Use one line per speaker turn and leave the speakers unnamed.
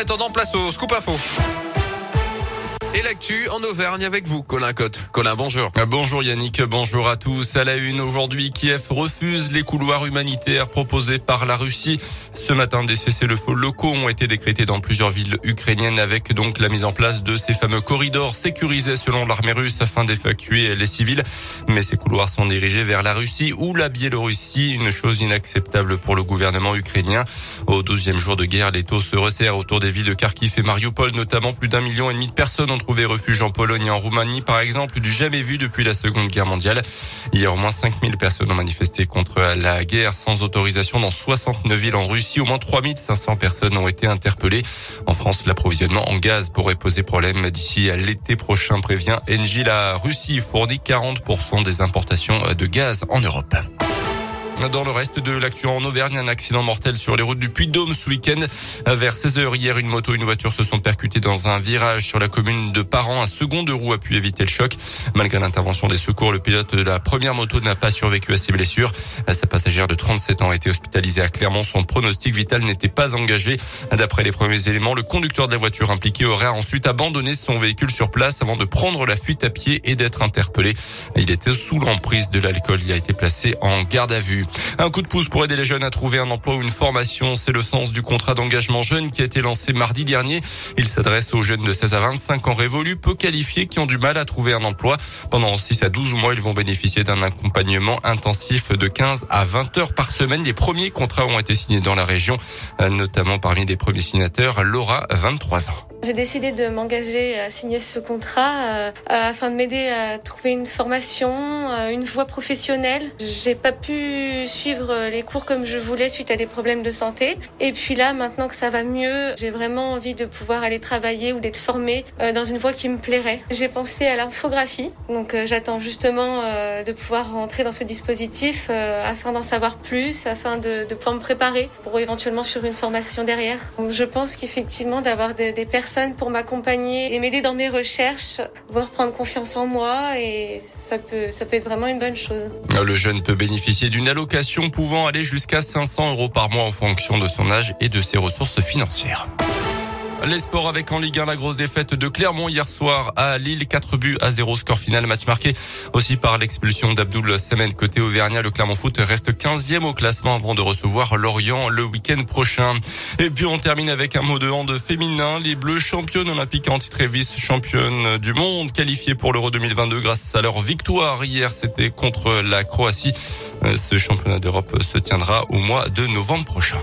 Attendant, place au scoop info. Et l'actu en Auvergne avec vous, Colin Cotte. Colin, bonjour.
Bonjour Yannick, bonjour à tous. À la une, aujourd'hui, Kiev refuse les couloirs humanitaires proposés par la Russie. Ce matin, des cessez-le-feu locaux ont été décrétés dans plusieurs villes ukrainiennes avec donc la mise en place de ces fameux corridors sécurisés selon l'armée russe afin d'évacuer les civils. Mais ces couloirs sont dirigés vers la Russie ou la Biélorussie, une chose inacceptable pour le gouvernement ukrainien. Au douzième jour de guerre, les taux se resserrent autour des villes de Kharkiv et Mariupol, notamment plus d'un million et demi de personnes ont trouvé refuge en Pologne et en Roumanie, par exemple, du jamais vu depuis la Seconde Guerre mondiale. Hier, au moins 5000 personnes ont manifesté contre la guerre sans autorisation dans 69 villes en Russie. Au moins 3500 personnes ont été interpellées. En France, l'approvisionnement en gaz pourrait poser problème d'ici à l'été prochain, prévient Engie. La Russie fournit 40% des importations de gaz en Europe. Dans le reste de l'actu en Auvergne, un accident mortel sur les routes du Puy-de-Dôme ce week-end. Vers 16h hier, une moto et une voiture se sont percutées dans un virage sur la commune de Parent. Un second de roue a pu éviter le choc. Malgré l'intervention des secours, le pilote de la première moto n'a pas survécu à ses blessures. Sa passagère de 37 ans a été hospitalisée à Clermont. Son pronostic vital n'était pas engagé. D'après les premiers éléments, le conducteur de la voiture impliquée aurait ensuite abandonné son véhicule sur place avant de prendre la fuite à pied et d'être interpellé. Il était sous l'emprise de l'alcool. Il a été placé en garde à vue. Un coup de pouce pour aider les jeunes à trouver un emploi ou une formation. C'est le sens du contrat d'engagement jeune qui a été lancé mardi dernier. Il s'adresse aux jeunes de 16 à 25 ans révolus, peu qualifiés, qui ont du mal à trouver un emploi. Pendant 6 à 12 mois, ils vont bénéficier d'un accompagnement intensif de 15 à 20 heures par semaine. Les premiers contrats ont été signés dans la région, notamment parmi les premiers signataires, Laura, 23 ans.
J'ai décidé de m'engager à signer ce contrat euh, afin de m'aider à trouver une formation, euh, une voie professionnelle. J'ai pas pu suivre les cours comme je voulais suite à des problèmes de santé. Et puis là, maintenant que ça va mieux, j'ai vraiment envie de pouvoir aller travailler ou d'être formée euh, dans une voie qui me plairait. J'ai pensé à l'infographie, donc j'attends justement de pouvoir rentrer dans ce dispositif afin d'en savoir plus, afin de, pouvoir me préparer pour éventuellement sur une formation derrière. Donc, je pense qu'effectivement d'avoir des, personnes pour m'accompagner et m'aider dans mes recherches, voir prendre confiance en moi et ça peut, ça peut être vraiment une bonne chose.
Le jeune peut bénéficier d'une allocation pouvant aller jusqu'à 500 euros par mois en fonction de son âge et de ses ressources financières. Les sports avec en Ligue 1 la grosse défaite de Clermont hier soir à Lille, 4 buts à 0 score final, match marqué aussi par l'expulsion d'Abdoul Semen côté Auvergnat. Le Clermont Foot reste 15e au classement avant de recevoir Lorient le week-end prochain. Et puis on termine avec un mot de hand féminin. Les Bleus championnes olympiques en titre vice-championnes du monde qualifiées pour l'Euro 2022 grâce à leur victoire hier. C'était contre la Croatie. Ce championnat d'Europe se tiendra au mois de novembre prochain.